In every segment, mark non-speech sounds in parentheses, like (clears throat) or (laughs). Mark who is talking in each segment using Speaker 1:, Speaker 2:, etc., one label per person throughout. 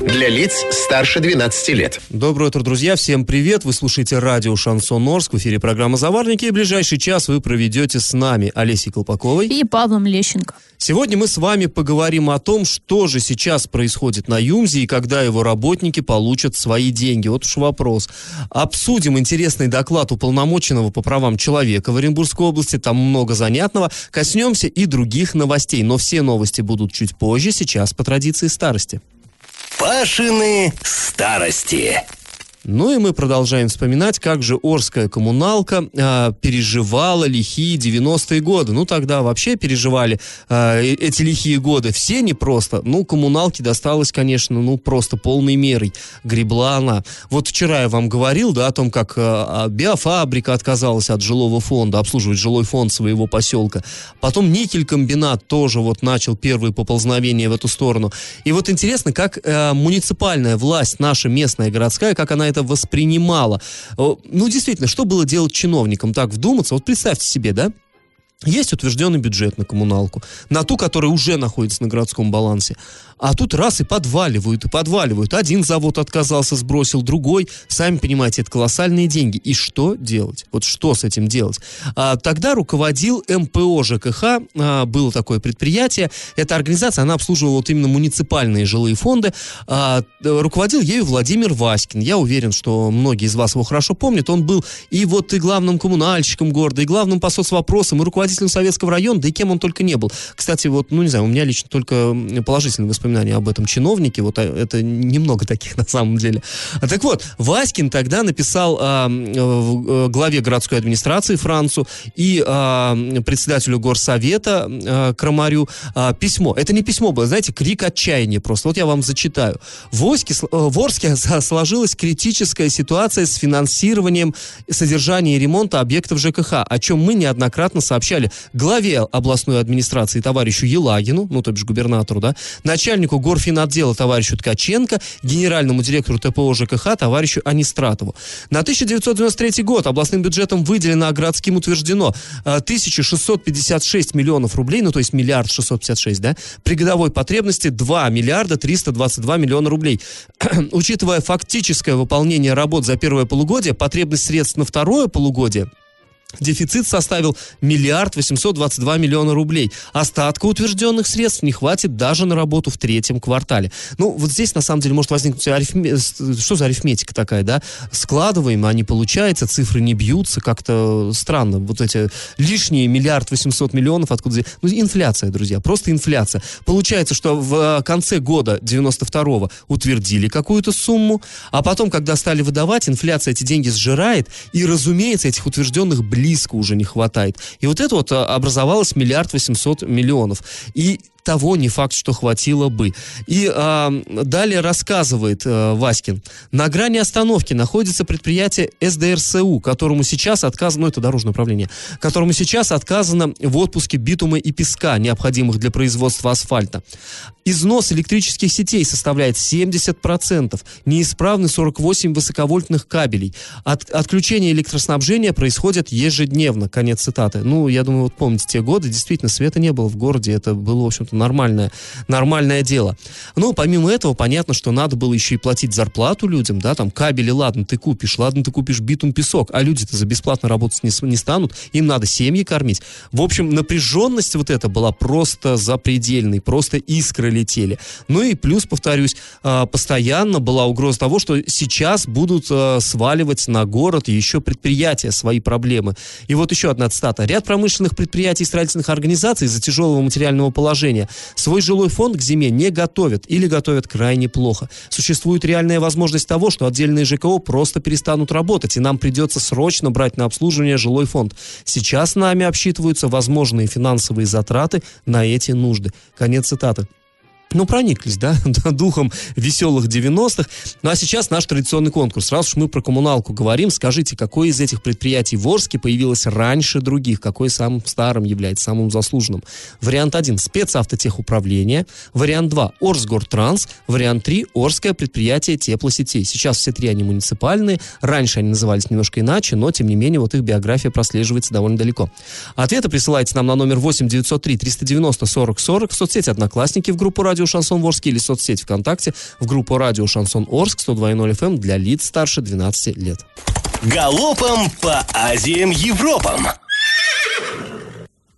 Speaker 1: Для лиц старше 12 лет.
Speaker 2: Доброе утро, друзья. Всем привет. Вы слушаете радио «Шансон Орск». В эфире программа «Заварники». И ближайший час вы проведете с нами Олесей Колпаковой
Speaker 3: и Павлом Лещенко.
Speaker 2: Сегодня мы с вами поговорим о том, что же сейчас происходит на ЮМЗе и когда его работники получат свои деньги. Вот уж вопрос. Обсудим интересный доклад уполномоченного по правам человека в Оренбургской области. Там много занятного. Коснемся и других новостей. Но все новости будут чуть позже, сейчас по традиции старости.
Speaker 4: Пашины старости.
Speaker 2: Ну и мы продолжаем вспоминать, как же Орская коммуналка э, переживала лихие 90-е годы. Ну, тогда вообще переживали э, эти лихие годы. Все не просто. Ну, коммуналке досталось, конечно, ну, просто полной мерой. Гребла она. Вот вчера я вам говорил, да, о том, как э, биофабрика отказалась от жилого фонда, обслуживать жилой фонд своего поселка. Потом никель-комбинат тоже вот начал первые поползновения в эту сторону. И вот интересно, как э, муниципальная власть, наша местная, городская, как она это воспринимала. Ну, действительно, что было делать чиновникам? Так вдуматься, вот представьте себе, да, есть утвержденный бюджет на коммуналку, на ту, которая уже находится на городском балансе. А тут раз и подваливают, и подваливают. Один завод отказался, сбросил, другой. Сами понимаете, это колоссальные деньги. И что делать? Вот что с этим делать? А, тогда руководил МПО ЖКХ, а, было такое предприятие. Эта организация, она обслуживала вот именно муниципальные жилые фонды. А, руководил ею Владимир Васькин. Я уверен, что многие из вас его хорошо помнят. Он был и вот и главным коммунальщиком города, и главным по соцвопросам, и руководителем Советского района, да и кем он только не был. Кстати, вот, ну не знаю, у меня лично только положительные воспоминания об этом чиновнике. Вот а, это немного таких на самом деле. А так вот, Васькин тогда написал а, э, главе городской администрации Францу и а, председателю горсовета а, Крамарю а, письмо. Это не письмо было, знаете, крик отчаяния просто. Вот я вам зачитаю. В, Оське, э, в Орске сложилась критическая ситуация с финансированием содержания и ремонта объектов ЖКХ, о чем мы неоднократно сообщали главе областной администрации товарищу Елагину, ну, то бишь губернатору, да, начальнику начальнику горфинотдела товарищу Ткаченко, генеральному директору ТПО ЖКХ товарищу Анистратову. На 1993 год областным бюджетом выделено, а городским утверждено 1656 э, миллионов рублей, ну то есть миллиард 656, да, при годовой потребности 2 миллиарда 322 миллиона рублей. (clears throat) Учитывая фактическое выполнение работ за первое полугодие, потребность средств на второе полугодие – Дефицит составил миллиард восемьсот двадцать два миллиона рублей. Остатка утвержденных средств не хватит даже на работу в третьем квартале. Ну, вот здесь, на самом деле, может возникнуть арифме... Что за арифметика такая, да? Складываем, а не получается, цифры не бьются, как-то странно. Вот эти лишние миллиард восемьсот миллионов, откуда... Ну, инфляция, друзья, просто инфляция. Получается, что в конце года 92-го утвердили какую-то сумму, а потом, когда стали выдавать, инфляция эти деньги сжирает, и, разумеется, этих утвержденных близко уже не хватает. И вот это вот а, образовалось миллиард восемьсот миллионов. И того не факт, что хватило бы. И э, далее рассказывает э, Васькин. На грани остановки находится предприятие СДРСУ, которому сейчас отказано, ну это дорожное управление, которому сейчас отказано в отпуске битума и песка, необходимых для производства асфальта. Износ электрических сетей составляет 70%, неисправны 48 высоковольтных кабелей. От, отключение электроснабжения происходит ежедневно. Конец цитаты. Ну, я думаю, вот помните те годы, действительно, света не было в городе, это было, в общем-то, нормальное, нормальное дело. Ну, помимо этого, понятно, что надо было еще и платить зарплату людям, да, там кабели, ладно, ты купишь, ладно, ты купишь битум, песок, а люди-то за бесплатно работать не, не станут, им надо семьи кормить. В общем, напряженность вот эта была просто запредельной, просто искры летели. Ну и плюс, повторюсь, а, постоянно была угроза того, что сейчас будут а, сваливать на город еще предприятия свои проблемы. И вот еще одна цитата. Ряд промышленных предприятий и строительных организаций из-за тяжелого материального положения свой жилой фонд к зиме не готовят или готовят крайне плохо. Существует реальная возможность того, что отдельные ЖКО просто перестанут работать, и нам придется срочно брать на обслуживание жилой фонд. Сейчас нами обсчитываются возможные финансовые затраты на эти нужды. Конец цитаты. Ну, прониклись, да, (laughs) духом веселых 90-х. Ну, а сейчас наш традиционный конкурс. Раз уж мы про коммуналку говорим, скажите, какое из этих предприятий в Орске появилось раньше других? Какой самым старым является, самым заслуженным? Вариант 1 – спецавтотехуправление. Вариант 2 – Орсгортранс. Вариант 3 – Орское предприятие теплосетей. Сейчас все три они муниципальные. Раньше они назывались немножко иначе, но, тем не менее, вот их биография прослеживается довольно далеко. Ответы присылайте нам на номер 8 903 390 40 40 в соцсети «Одноклассники» в группу «Радио Шансон Орск» или соцсеть ВКонтакте в группу «Радио Шансон Орск» 102.0 FM эм для лиц старше 12 лет.
Speaker 4: Галопом по Азиям Европам!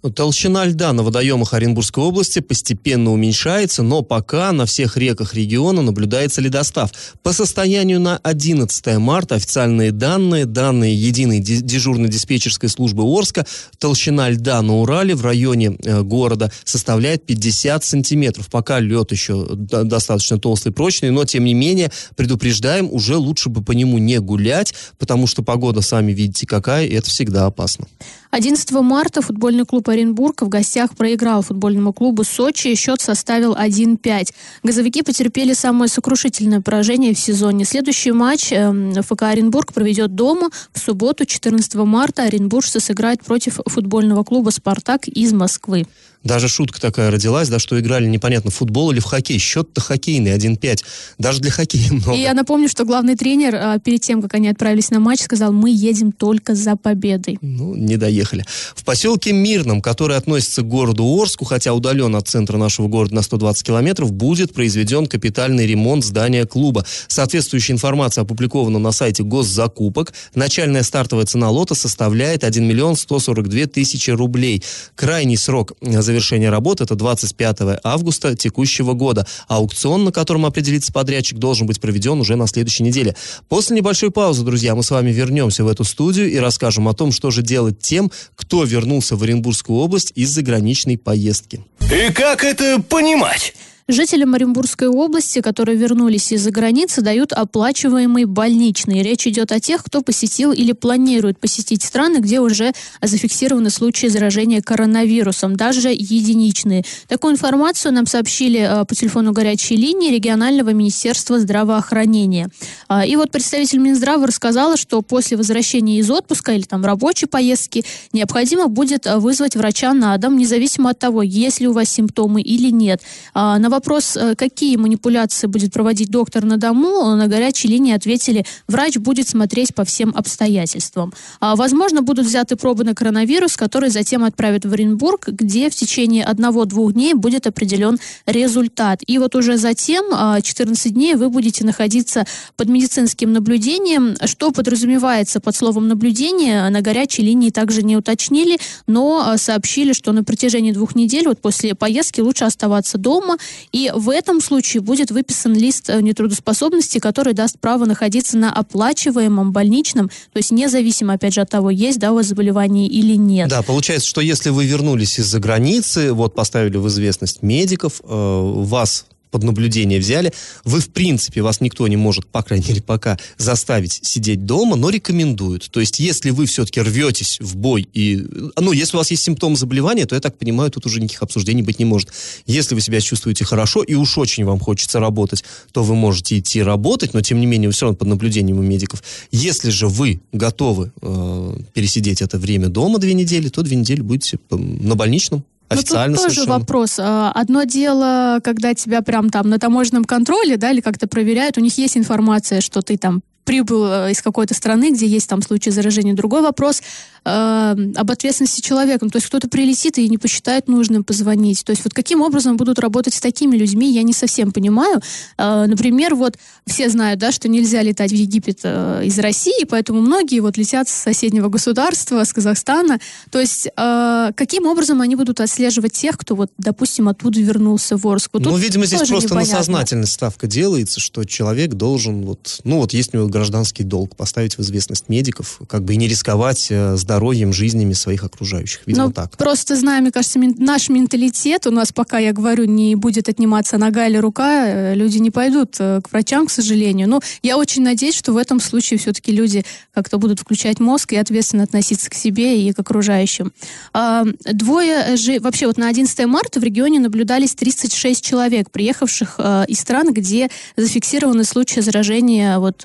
Speaker 2: Толщина льда на водоемах Оренбургской области постепенно уменьшается, но пока на всех реках региона наблюдается ледостав. По состоянию на 11 марта официальные данные, данные единой дежурной диспетчерской службы Орска, толщина льда на Урале в районе э, города составляет 50 сантиметров. Пока лед еще достаточно толстый, прочный, но тем не менее предупреждаем, уже лучше бы по нему не гулять, потому что погода, сами видите, какая, и это всегда опасно.
Speaker 3: 11 марта футбольный клуб Оренбург в гостях проиграл футбольному клубу Сочи. Счет составил 1-5. Газовики потерпели самое сокрушительное поражение в сезоне. Следующий матч э, ФК Оренбург проведет дома. В субботу, 14 марта, оренбуржцы сыграют против футбольного клуба «Спартак» из Москвы.
Speaker 2: Даже шутка такая родилась, да, что играли непонятно в футбол или в хоккей. Счет-то хоккейный, 1-5. Даже для хоккея (laughs) много.
Speaker 3: И я напомню, что главный тренер а, перед тем, как они отправились на матч, сказал, мы едем только за победой.
Speaker 2: Ну, не доехали. В поселке Мирном, который относится к городу Орску, хотя удален от центра нашего города на 120 километров, будет произведен капитальный ремонт здания клуба. Соответствующая информация опубликована на сайте госзакупок. Начальная стартовая цена лота составляет 1 миллион 142 тысячи рублей. Крайний срок завершения работы это 25 августа текущего года. Аукцион, на котором определится подрядчик, должен быть проведен уже на следующей неделе. После небольшой паузы, друзья, мы с вами вернемся в эту студию и расскажем о том, что же делать тем, кто вернулся в Оренбургскую область из заграничной поездки.
Speaker 4: И как это понимать?
Speaker 3: Жителям Оренбургской области, которые вернулись из-за границы, дают оплачиваемый больничный. Речь идет о тех, кто посетил или планирует посетить страны, где уже зафиксированы случаи заражения коронавирусом, даже единичные. Такую информацию нам сообщили э, по телефону горячей линии регионального министерства здравоохранения. А, и вот представитель Минздрава рассказала, что после возвращения из отпуска или там рабочей поездки необходимо будет э, вызвать врача на дом, независимо от того, есть ли у вас симптомы или нет. А, на вопрос, э, какие манипуляции будет проводить доктор на дому, на горячей линии ответили, врач будет смотреть по всем обстоятельствам. А, возможно, будут взяты пробы на коронавирус, которые затем отправят в Оренбург, где в течение одного-двух дней будет определен результат. И вот уже затем 14 а, дней вы будете находиться под медицинским наблюдением. Что подразумевается под словом наблюдение, на горячей линии также не уточнили, но сообщили, что на протяжении двух недель, вот после поездки, лучше оставаться дома и в этом случае будет выписан лист э, нетрудоспособности, который даст право находиться на оплачиваемом больничном, то есть независимо, опять же, от того, есть да, у вас заболевание или нет.
Speaker 2: Да, получается, что если вы вернулись из-за границы, вот поставили в известность медиков, э, вас под наблюдение взяли, вы, в принципе, вас никто не может, по крайней мере, пока заставить сидеть дома, но рекомендуют. То есть, если вы все-таки рветесь в бой, и, ну, если у вас есть симптомы заболевания, то, я так понимаю, тут уже никаких обсуждений быть не может. Если вы себя чувствуете хорошо и уж очень вам хочется работать, то вы можете идти работать, но, тем не менее, вы все равно под наблюдением у медиков. Если же вы готовы э, пересидеть это время дома две недели, то две недели будете на больничном. Официально
Speaker 3: Но тут тоже вопрос. А, одно дело, когда тебя прям там на таможенном контроле, да, или как-то проверяют, у них есть информация, что ты там прибыл э, из какой-то страны, где есть там случай заражения. Другой вопрос э, об ответственности человека. То есть кто-то прилетит и не посчитает нужным позвонить. То есть вот каким образом будут работать с такими людьми, я не совсем понимаю. Э, например, вот все знают, да, что нельзя летать в Египет э, из России, поэтому многие вот летят с соседнего государства, с Казахстана. То есть э, каким образом они будут отслеживать тех, кто вот, допустим, оттуда вернулся в Орск? Вот
Speaker 2: ну, видимо, здесь просто непонятно. на сознательность ставка делается, что человек должен вот, ну вот есть у него гражданский долг, поставить в известность медиков, как бы и не рисковать э, здоровьем, жизнями своих окружающих. Видимо,
Speaker 3: Ну,
Speaker 2: так.
Speaker 3: Просто знаем, мне кажется, мен- наш менталитет у нас пока, я говорю, не будет отниматься нога или рука, э, люди не пойдут э, к врачам, к сожалению. Но я очень надеюсь, что в этом случае все-таки люди как-то будут включать мозг и ответственно относиться к себе и к окружающим. А, Двое же... Вообще вот на 11 марта в регионе наблюдались 36 человек, приехавших из стран, где зафиксированы случаи заражения вот,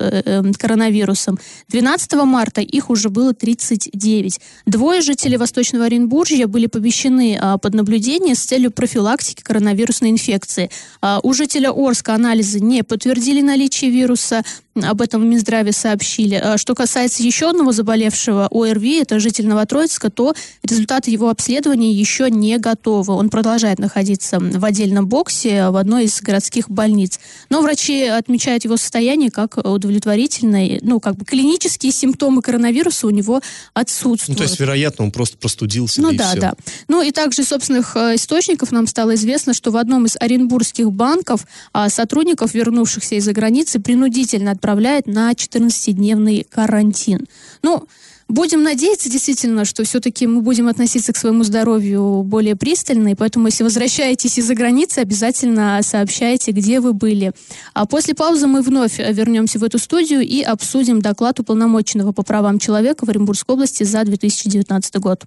Speaker 3: коронавирусом. 12 марта их уже было 39. Двое жителей Восточного Оренбуржья были помещены а, под наблюдение с целью профилактики коронавирусной инфекции. А, у жителя Орска анализы не подтвердили наличие вируса. Об этом в Минздраве сообщили. А, Что касается еще одного заболевшего ОРВИ, это житель Новотроицка, то результаты его обследования еще не готовы. Он продолжает находиться в отдельном боксе в одной из городских больниц. Но врачи отмечают его состояние как удовлетворительное. Ну, как бы клинические симптомы коронавируса у него отсутствуют.
Speaker 2: Ну, то есть, вероятно, он просто простудился.
Speaker 3: Ну
Speaker 2: и
Speaker 3: да,
Speaker 2: всё.
Speaker 3: да. Ну и также из собственных э, источников нам стало известно, что в одном из оренбургских банков а, сотрудников, вернувшихся из-за границы, принудительно отправляют на 14-дневный карантин. Ну, Будем надеяться действительно, что все-таки мы будем относиться к своему здоровью более пристально, и поэтому, если возвращаетесь из-за границы, обязательно сообщайте, где вы были. А после паузы мы вновь вернемся в эту студию и обсудим доклад уполномоченного по правам человека в Оренбургской области за 2019 год.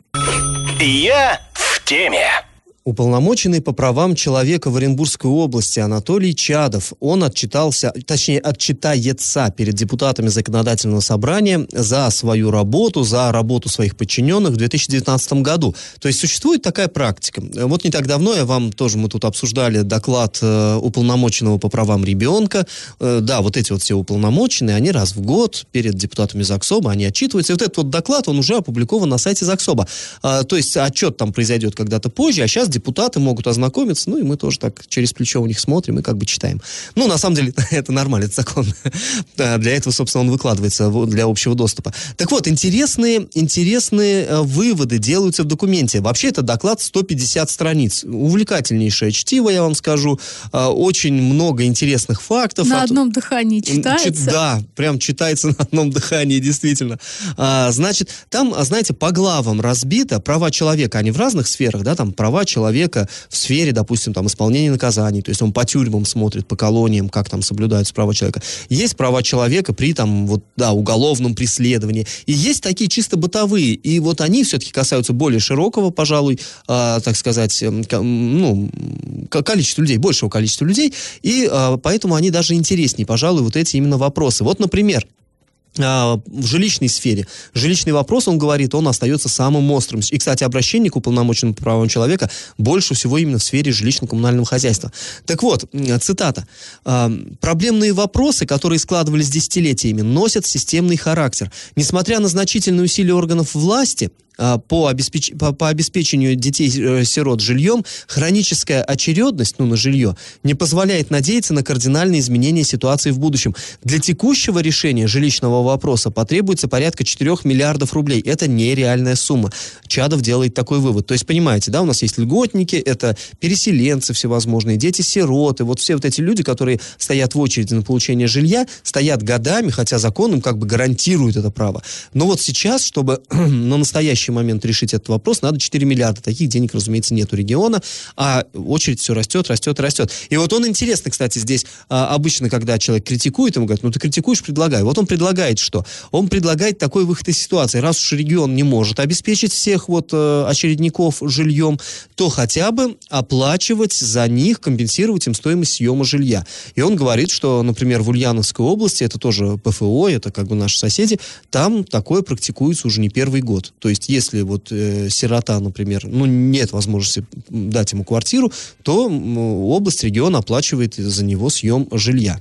Speaker 4: Я в теме.
Speaker 2: Уполномоченный по правам человека в Оренбургской области Анатолий Чадов, он отчитался, точнее, отчитается перед депутатами законодательного собрания за свою работу, за работу своих подчиненных в 2019 году. То есть существует такая практика. Вот не так давно я вам тоже, мы тут обсуждали доклад э, уполномоченного по правам ребенка. Э, да, вот эти вот все уполномоченные, они раз в год перед депутатами ЗАГСОБа, они отчитываются. И вот этот вот доклад, он уже опубликован на сайте ЗАГСОБа. А, то есть отчет там произойдет когда-то позже, а сейчас депутаты могут ознакомиться, ну и мы тоже так через плечо у них смотрим и как бы читаем. Ну, на самом деле, (laughs) это нормально, это закон. Для этого, собственно, он выкладывается для общего доступа. Так вот, интересные, интересные э, выводы делаются в документе. Вообще, это доклад 150 страниц. Увлекательнейшее чтиво, я вам скажу. А, Очень много интересных фактов.
Speaker 3: На
Speaker 2: От-
Speaker 3: одном дыхании
Speaker 2: Чит-
Speaker 3: читается.
Speaker 2: Да, прям читается (laughs) на одном дыхании, действительно. А, значит, там, а, знаете, по главам разбито права человека, они в разных сферах, да, там права человека в сфере, допустим, там исполнения наказаний, то есть он по тюрьмам смотрит, по колониям, как там соблюдаются права человека. Есть права человека при там, вот, да, уголовном преследовании. И есть такие чисто бытовые, и вот они все-таки касаются более широкого, пожалуй, а, так сказать, м, ну, ко- количества людей, большего количества людей, и а, поэтому они даже интереснее, пожалуй, вот эти именно вопросы. Вот, например, в жилищной сфере. Жилищный вопрос, он говорит, он остается самым острым. И, кстати, обращение к уполномоченному по правам человека больше всего именно в сфере жилищно-коммунального хозяйства. Так вот, цитата. А, «Проблемные вопросы, которые складывались десятилетиями, носят системный характер. Несмотря на значительные усилия органов власти, а, по, обеспеч- по, по обеспечению детей-сирот жильем, хроническая очередность, ну, на жилье, не позволяет надеяться на кардинальные изменения ситуации в будущем. Для текущего решения жилищного вопроса потребуется порядка 4 миллиардов рублей. Это нереальная сумма. Чадов делает такой вывод. То есть, понимаете, да, у нас есть льготники, это переселенцы всевозможные, дети-сироты, вот все вот эти люди, которые стоят в очереди на получение жилья, стоят годами, хотя закон им как бы гарантирует это право. Но вот сейчас, чтобы (clears throat) на настоящий момент решить этот вопрос, надо 4 миллиарда. Таких денег, разумеется, нет у региона, а очередь все растет, растет, растет. И вот он интересно, кстати, здесь а, обычно, когда человек критикует, ему говорят, ну ты критикуешь, предлагай. Вот он предлагает что? Он предлагает такой выход из ситуации. Раз уж регион не может обеспечить всех вот э, очередников жильем, то хотя бы оплачивать за них, компенсировать им стоимость съема жилья. И он говорит, что, например, в Ульяновской области, это тоже ПФО, это как бы наши соседи, там такое практикуется уже не первый год. То есть, если вот э, сирота, например, ну, нет возможности дать ему квартиру, то область, регион оплачивает за него съем жилья.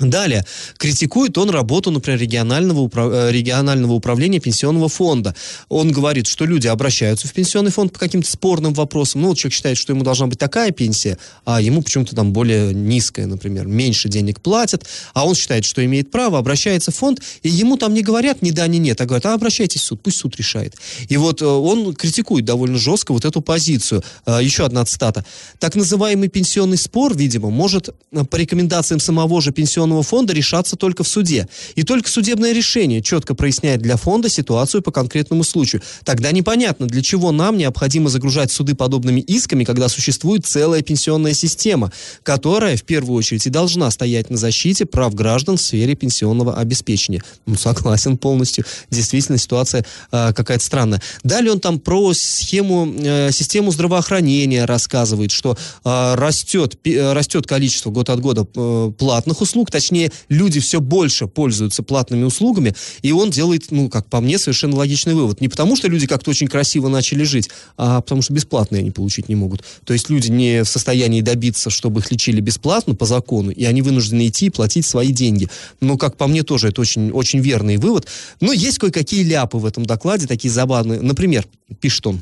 Speaker 2: Далее, критикует он работу, например, регионального, управ- э, регионального управления пенсионного фонда. Он говорит, что люди обращаются в пенсионный фонд по каким-то спорным вопросам. Ну, вот человек считает, что ему должна быть такая пенсия, а ему почему-то там более низкая, например, меньше денег платят, а он считает, что имеет право, обращается в фонд, и ему там не говорят ни да, ни нет, а говорят, а обращайтесь в суд, пусть суд решает. И вот э, он критикует довольно жестко вот эту позицию. Э, Еще одна цитата. Так называемый пенсионный спор, видимо, может по рекомендациям самого же пенсионного пенсионного фонда решаться только в суде. И только судебное решение четко проясняет для фонда ситуацию по конкретному случаю. Тогда непонятно, для чего нам необходимо загружать суды подобными исками, когда существует целая пенсионная система, которая в первую очередь и должна стоять на защите прав граждан в сфере пенсионного обеспечения. Ну, согласен полностью. Действительно, ситуация э, какая-то странная. Далее он там про схему, э, систему здравоохранения рассказывает, что э, растет, пи- растет количество год от года э, платных услуг, точнее, люди все больше пользуются платными услугами, и он делает, ну, как по мне, совершенно логичный вывод. Не потому, что люди как-то очень красиво начали жить, а потому что бесплатные они получить не могут. То есть люди не в состоянии добиться, чтобы их лечили бесплатно по закону, и они вынуждены идти и платить свои деньги. Но, как по мне, тоже это очень, очень верный вывод. Но есть кое-какие ляпы в этом докладе, такие забавные. Например, пишет он,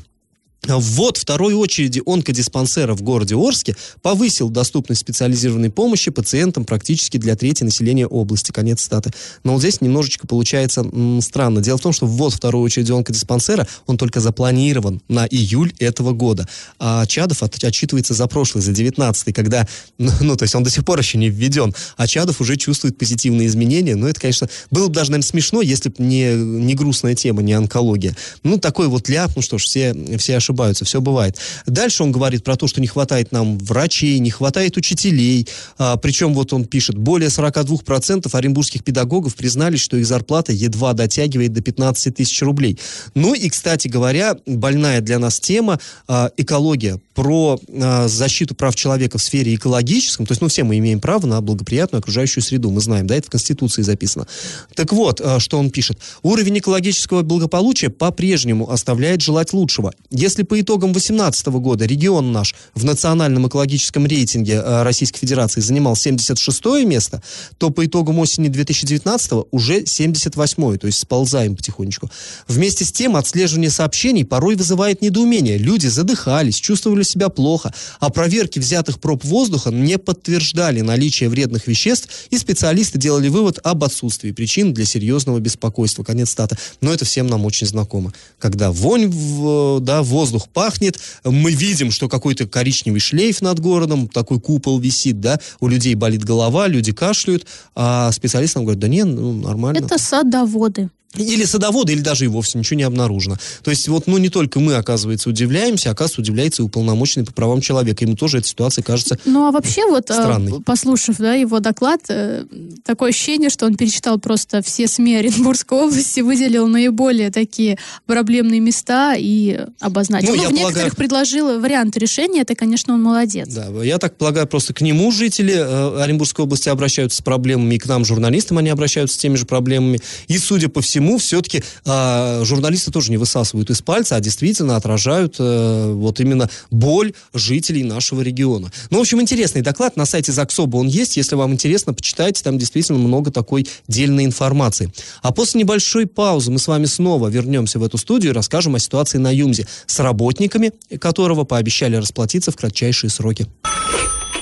Speaker 2: Ввод второй очереди онкодиспансера в городе Орске повысил доступность специализированной помощи пациентам практически для трети населения области. Конец статы. Но вот здесь немножечко получается м, странно. Дело в том, что ввод второй очереди онкодиспансера, он только запланирован на июль этого года. А Чадов от, отчитывается за прошлый, за 19 когда, (laughs) ну, ну, то есть он до сих пор еще не введен, а Чадов уже чувствует позитивные изменения. Но это, конечно, было бы даже, наверное, смешно, если бы не, не грустная тема, не онкология. Ну, такой вот ляп, ну что ж, все, все ошибаются ошибаются, все бывает. Дальше он говорит про то, что не хватает нам врачей, не хватает учителей. А, причем вот он пишет, более 42% оренбургских педагогов признались, что их зарплата едва дотягивает до 15 тысяч рублей. Ну и, кстати говоря, больная для нас тема а, экология про а, защиту прав человека в сфере экологическом, то есть, ну, все мы имеем право на благоприятную окружающую среду, мы знаем, да, это в Конституции записано. Так вот, а, что он пишет. Уровень экологического благополучия по-прежнему оставляет желать лучшего. Если по итогам 2018 года регион наш в национальном экологическом рейтинге а, Российской Федерации занимал 76 место, то по итогам осени 2019 уже 78 то есть сползаем потихонечку. Вместе с тем отслеживание сообщений порой вызывает недоумение. Люди задыхались, чувствовали себя плохо, а проверки взятых проб воздуха не подтверждали наличие вредных веществ, и специалисты делали вывод об отсутствии причин для серьезного беспокойства. Конец стата. Но это всем нам очень знакомо. Когда вонь, в, да, воздух пахнет, мы видим, что какой-то коричневый шлейф над городом, такой купол висит, да, у людей болит голова, люди кашляют, а специалисты нам говорят, да нет, ну, нормально.
Speaker 3: Это садоводы.
Speaker 2: Или садоводы, или даже и вовсе ничего не обнаружено. То есть вот, ну, не только мы, оказывается, удивляемся, оказывается, удивляется и уполномоченный по правам человека. Ему тоже эта ситуация кажется
Speaker 3: Ну, а вообще вот, э,
Speaker 2: Странный.
Speaker 3: послушав да, его доклад, э, такое ощущение, что он перечитал просто все СМИ Оренбургской области, выделил наиболее такие проблемные места и обозначил.
Speaker 2: Ну,
Speaker 3: Ну,
Speaker 2: я
Speaker 3: в некоторых
Speaker 2: полагаю-
Speaker 3: предложил варианты решения, это, конечно, он молодец.
Speaker 2: Да, я так полагаю, просто к нему жители э, Оренбургской области обращаются с проблемами, и к нам, журналистам, они обращаются с теми же проблемами. И, судя по всему, все-таки журналисты тоже не высасывают из пальца, а действительно отражают э, вот именно боль жителей нашего региона. Ну, в общем, интересный доклад. На сайте ЗАГСОБа он есть. Если вам интересно, почитайте. Там действительно много такой дельной информации. А после небольшой паузы мы с вами снова вернемся в эту студию и расскажем о ситуации на ЮМЗе с работниками, которого пообещали расплатиться в кратчайшие сроки.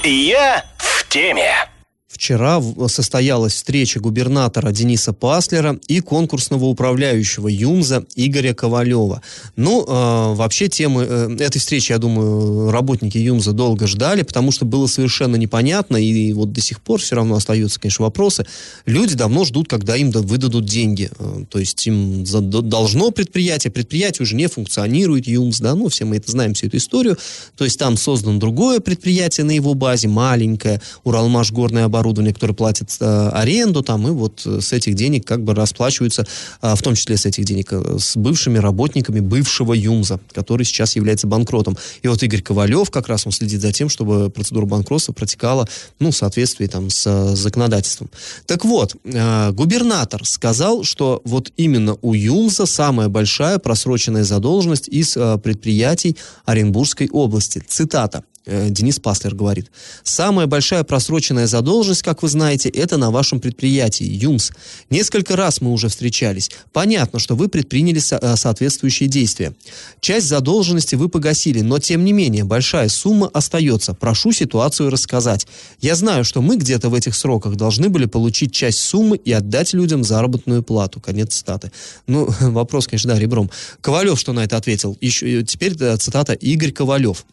Speaker 4: Я в теме.
Speaker 2: Вчера состоялась встреча губернатора Дениса Паслера и конкурсного управляющего ЮМЗа Игоря Ковалева. Ну, э, вообще темы э, этой встречи, я думаю, работники ЮМЗа долго ждали, потому что было совершенно непонятно, и вот до сих пор все равно остаются, конечно, вопросы. Люди давно ждут, когда им да- выдадут деньги. Э, То есть им должно предприятие, предприятие уже не функционирует, ЮМЗ, да, ну, все мы это знаем, всю эту историю. То есть там создано другое предприятие на его базе, маленькое, Уралмаш горное оборудование, которое платит э, аренду там, и вот э, с этих денег как бы расплачиваются, а, в том числе с этих денег, э, с бывшими работниками бывшего ЮМЗа, который сейчас является банкротом. И вот Игорь Ковалев как раз он следит за тем, чтобы процедура банкротства протекала, ну, в соответствии там с законодательством. Так вот, губернатор сказал, что вот именно у ЮМЗа самая большая просроченная задолженность из предприятий Оренбургской области. Цитата. Денис Паслер говорит. Самая большая просроченная задолженность, как вы знаете, это на вашем предприятии, ЮМС. Несколько раз мы уже встречались. Понятно, что вы предприняли со- э, соответствующие действия. Часть задолженности вы погасили, но тем не менее большая сумма остается. Прошу ситуацию рассказать. Я знаю, что мы где-то в этих сроках должны были получить часть суммы и отдать людям заработную плату. Конец цитаты. Ну, (laughs) вопрос, конечно, да, ребром. Ковалев что на это ответил? Еще, э, теперь э, цитата Игорь Ковалев.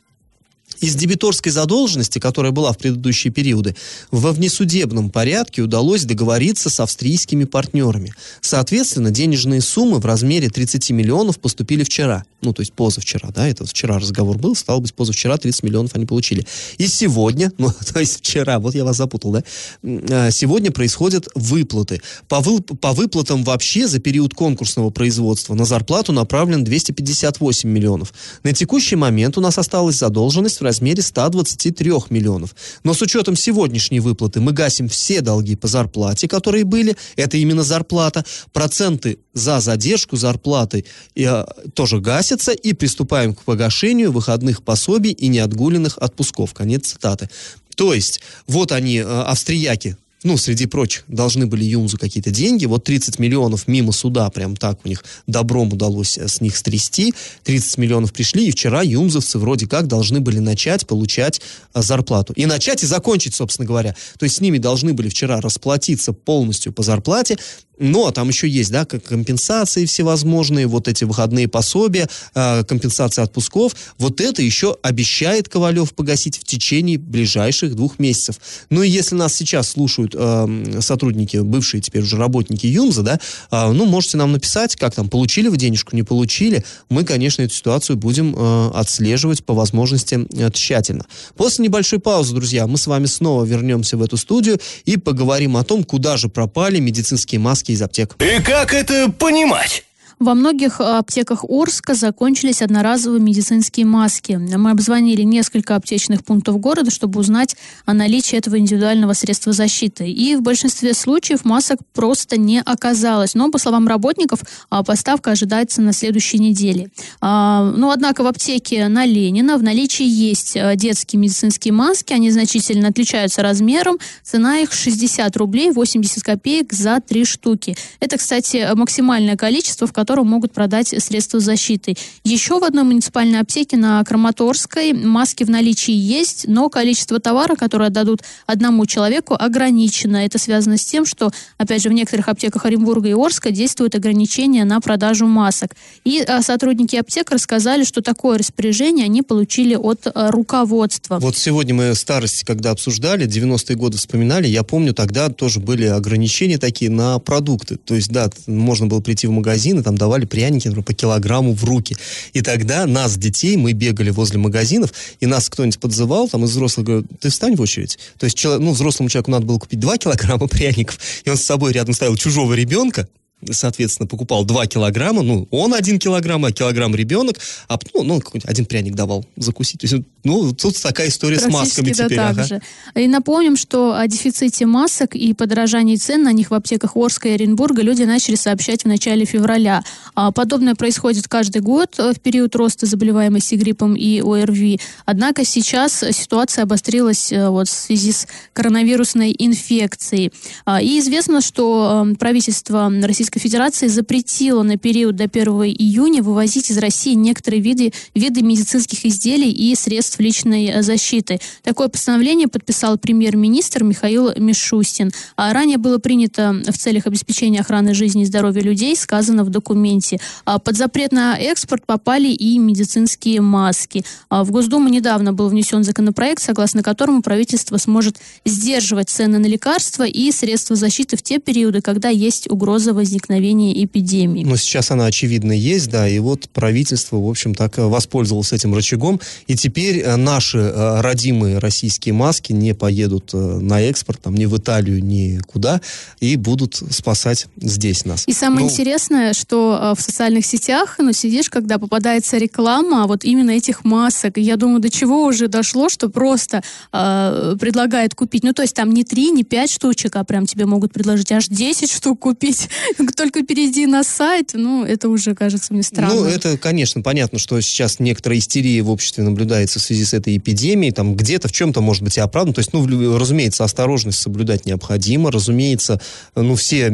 Speaker 2: Из дебиторской задолженности, которая была в предыдущие периоды, во внесудебном порядке удалось договориться с австрийскими партнерами. Соответственно, денежные суммы в размере 30 миллионов поступили вчера. Ну, то есть позавчера, да, это вчера разговор был, стало быть, позавчера 30 миллионов они получили. И сегодня, (laughs) ну, то есть вчера, вот я вас запутал, да, а, сегодня происходят выплаты. По, вы, по выплатам вообще за период конкурсного производства на зарплату направлен 258 миллионов. На текущий момент у нас осталась задолженность в размере 123 миллионов. Но с учетом сегодняшней выплаты мы гасим все долги по зарплате, которые были. Это именно зарплата. Проценты за задержку зарплаты э, тоже гасятся. И приступаем к погашению выходных пособий и неотгуленных отпусков. Конец цитаты. То есть, вот они, э, австрияки, ну, среди прочих, должны были Юмзу какие-то деньги. Вот 30 миллионов мимо суда, прям так у них добром удалось э, с них стрясти. 30 миллионов пришли, и вчера юмзовцы вроде как должны были начать получать а, зарплату. И начать и закончить, собственно говоря. То есть с ними должны были вчера расплатиться полностью по зарплате, но там еще есть, да, компенсации всевозможные, вот эти выходные пособия, э, компенсация отпусков. Вот это еще обещает Ковалев погасить в течение ближайших двух месяцев. Ну и если нас сейчас слушают э, сотрудники, бывшие теперь уже работники ЮМЗа, да, э, ну, можете нам написать, как там, получили вы денежку, не получили. Мы, конечно, эту ситуацию будем э, отслеживать по возможности э, тщательно. После небольшой паузы, друзья, мы с вами снова вернемся в эту студию и поговорим о том, куда же пропали медицинские маски из аптек.
Speaker 4: И как это понимать?
Speaker 3: Во многих аптеках Орска закончились одноразовые медицинские маски. Мы обзвонили несколько аптечных пунктов города, чтобы узнать о наличии этого индивидуального средства защиты. И в большинстве случаев масок просто не оказалось. Но, по словам работников, а, поставка ожидается на следующей неделе. А, но, однако, в аптеке на Ленина в наличии есть а, детские медицинские маски. Они значительно отличаются размером. Цена их 60 рублей 80 копеек за три штуки. Это, кстати, максимальное количество, в котором котором могут продать средства защиты. Еще в одной муниципальной аптеке на Краматорской маски в наличии есть, но количество товара, которое отдадут одному человеку, ограничено. Это связано с тем, что, опять же, в некоторых аптеках Оренбурга и Орска действуют ограничения на продажу масок. И а, сотрудники аптек рассказали, что такое распоряжение они получили от а, руководства.
Speaker 2: Вот сегодня мы старости, когда обсуждали, 90-е годы вспоминали, я помню, тогда тоже были ограничения такие на продукты. То есть, да, можно было прийти в магазин и там давали пряники, например, по килограмму в руки. И тогда нас, детей, мы бегали возле магазинов, и нас кто-нибудь подзывал, там из взрослых говорит, ты встань в очередь. То есть, ну, взрослому человеку надо было купить 2 (laughs) килограмма пряников, и он с собой рядом ставил чужого ребенка, соответственно, покупал 2 килограмма, ну, он 1 килограмм, а килограмм ребенок, а, ну, ну один пряник давал закусить. То есть, ну, тут такая история с масками да, теперь.
Speaker 3: Так ага. же. И напомним, что о дефиците масок и подорожании цен на них в аптеках Орска и Оренбурга люди начали сообщать в начале февраля. А подобное происходит каждый год э, в период роста заболеваемости гриппом и ОРВИ. Однако сейчас ситуация обострилась э, вот, в связи с коронавирусной инфекцией. А, и известно, что э, правительство Российской Российской Федерации запретила на период до 1 июня вывозить из России некоторые виды, виды медицинских изделий и средств личной э, защиты. Такое постановление подписал премьер-министр Михаил Мишустин. А ранее было принято в целях обеспечения охраны жизни и здоровья людей, сказано в документе. А под запрет на экспорт попали и медицинские маски. А в Госдуму недавно был внесен законопроект, согласно которому правительство сможет сдерживать цены на лекарства и средства защиты в те периоды, когда есть угроза возникновения возникновения эпидемии.
Speaker 2: Но сейчас она, очевидно, есть, да, и вот правительство, в общем, так э, воспользовалось этим рычагом, и теперь э, наши э, родимые российские маски не поедут на экспорт, там, ни в Италию, ни куда, и будут спасать здесь нас.
Speaker 3: И самое ну, интересное, что в социальных сетях, ну, сидишь, когда попадается реклама вот именно этих масок, и я думаю, до чего уже дошло, что просто э, предлагает купить, ну, то есть там не три, не пять штучек, а прям тебе могут предложить. Аж 10 штук купить (laughs) только перейди на сайт, ну, это уже кажется мне странно.
Speaker 2: Ну, это, конечно, понятно, что сейчас некоторая истерия в обществе наблюдается в связи с этой эпидемией, там где-то в чем-то может быть и оправдан. То есть, ну, разумеется, осторожность соблюдать необходимо, разумеется, ну, все,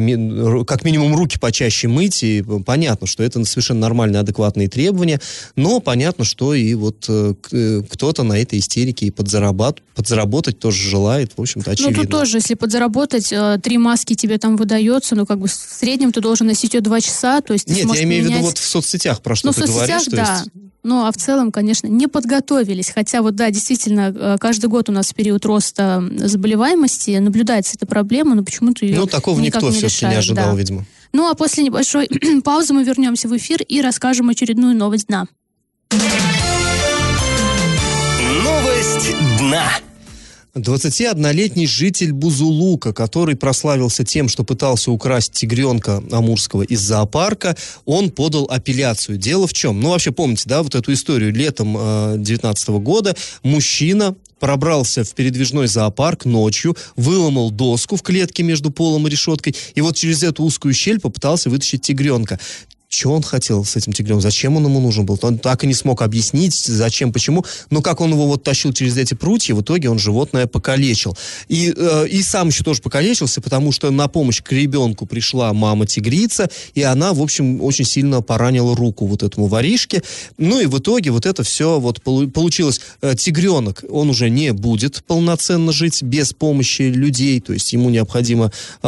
Speaker 2: как минимум, руки почаще мыть, и понятно, что это совершенно нормальные, адекватные требования, но понятно, что и вот э, э, кто-то на этой истерике и подзарабат, подзаработать тоже желает, в общем-то, очевидно.
Speaker 3: Ну, тут тоже, если подзаработать, э, три маски тебе там выдается, ну, как бы в среднем среднем ты должен носить ее два часа, то есть ты
Speaker 2: Нет, я имею в виду
Speaker 3: менять-
Speaker 2: вот в соцсетях, про что
Speaker 3: ну, в
Speaker 2: ты
Speaker 3: соцсетях,
Speaker 2: говоришь. то
Speaker 3: да.
Speaker 2: есть-
Speaker 3: Ну, а в целом, конечно, не подготовились. Хотя вот, да, действительно, э, каждый год у нас в период роста заболеваемости наблюдается эта проблема, но почему-то ее
Speaker 2: Ну, такого никто
Speaker 3: не
Speaker 2: все-таки не ожидал,
Speaker 3: да.
Speaker 2: видимо.
Speaker 3: Ну, а после небольшой (clears throat) паузы мы вернемся в эфир и расскажем очередную новость дна.
Speaker 4: Новость дна.
Speaker 2: 21-летний житель Бузулука, который прославился тем, что пытался украсть тигренка амурского из зоопарка, он подал апелляцию. Дело в чем? Ну, вообще, помните, да, вот эту историю. Летом 19 года мужчина пробрался в передвижной зоопарк ночью, выломал доску в клетке между полом и решеткой, и вот через эту узкую щель попытался вытащить тигренка. Что он хотел с этим тигрем? Зачем он ему нужен был? Он так и не смог объяснить, зачем, почему. Но как он его вот тащил через эти прутья, в итоге он животное покалечил. И, э, и сам еще тоже покалечился, потому что на помощь к ребенку пришла мама-тигрица, и она, в общем, очень сильно поранила руку вот этому воришке. Ну и в итоге вот это все вот полу- получилось. Э, тигренок, он уже не будет полноценно жить без помощи людей, то есть ему необходимо э,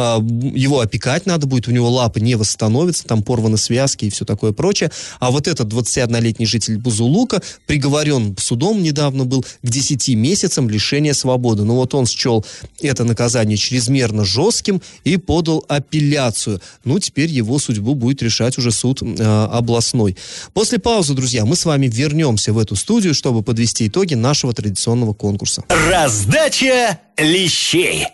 Speaker 2: его опекать надо будет, у него лапы не восстановятся, там порваны связки и все такое прочее. А вот этот 21-летний житель Бузулука приговорен судом недавно был к 10 месяцам лишения свободы. Ну вот он счел это наказание чрезмерно жестким и подал апелляцию. Ну, теперь его судьбу будет решать уже суд э, областной. После паузы, друзья, мы с вами вернемся в эту студию, чтобы подвести итоги нашего традиционного конкурса.
Speaker 4: Раздача лещей.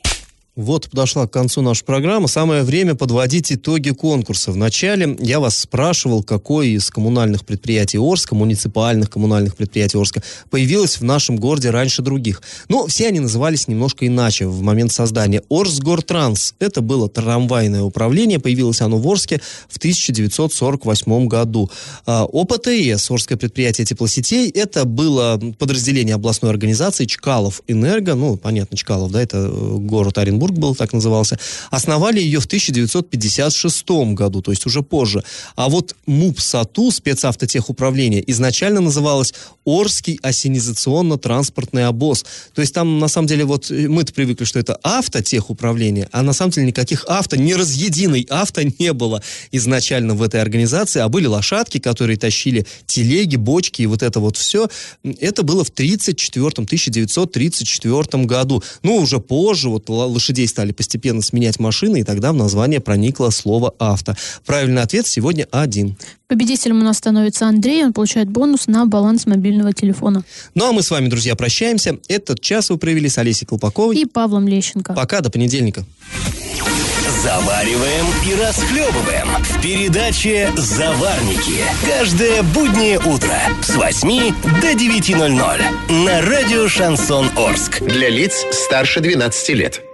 Speaker 2: Вот подошла к концу наша программа. Самое время подводить итоги конкурса. Вначале я вас спрашивал, какое из коммунальных предприятий Орска, муниципальных коммунальных предприятий Орска, появилось в нашем городе раньше других. Но все они назывались немножко иначе в момент создания. Орсгортранс. Это было трамвайное управление. Появилось оно в Орске в 1948 году. А, ОПТС, Орское предприятие теплосетей, это было подразделение областной организации Чкалов Энерго. Ну, понятно, Чкалов, да, это э, город Оренбург был, так назывался. Основали ее в 1956 году, то есть уже позже. А вот МУП САТУ, спецавтотехуправление, изначально называлось Орский осенизационно-транспортный обоз. То есть там, на самом деле, вот э, мы-то привыкли, что это автотехуправление, а на самом деле никаких авто, ни разъединой авто не было изначально в этой организации, а были лошадки, которые тащили телеги, бочки и вот это вот все. Это было в 34 1934 году. Ну, уже позже вот л- лошадей стали постепенно сменять машины, и тогда в название проникло слово «авто». Правильный ответ сегодня один.
Speaker 3: Победителем у нас становится Андрей, он получает бонус на баланс мобильного телефона.
Speaker 2: Ну, а мы с вами, друзья, прощаемся. Этот час вы провели с Олесей Колпаковой.
Speaker 3: И Павлом Лещенко.
Speaker 2: Пока, до понедельника.
Speaker 4: Завариваем и расхлебываем в передаче «Заварники». Каждое буднее утро с 8 до 9.00 на радио «Шансон Орск».
Speaker 1: Для лиц старше 12 лет.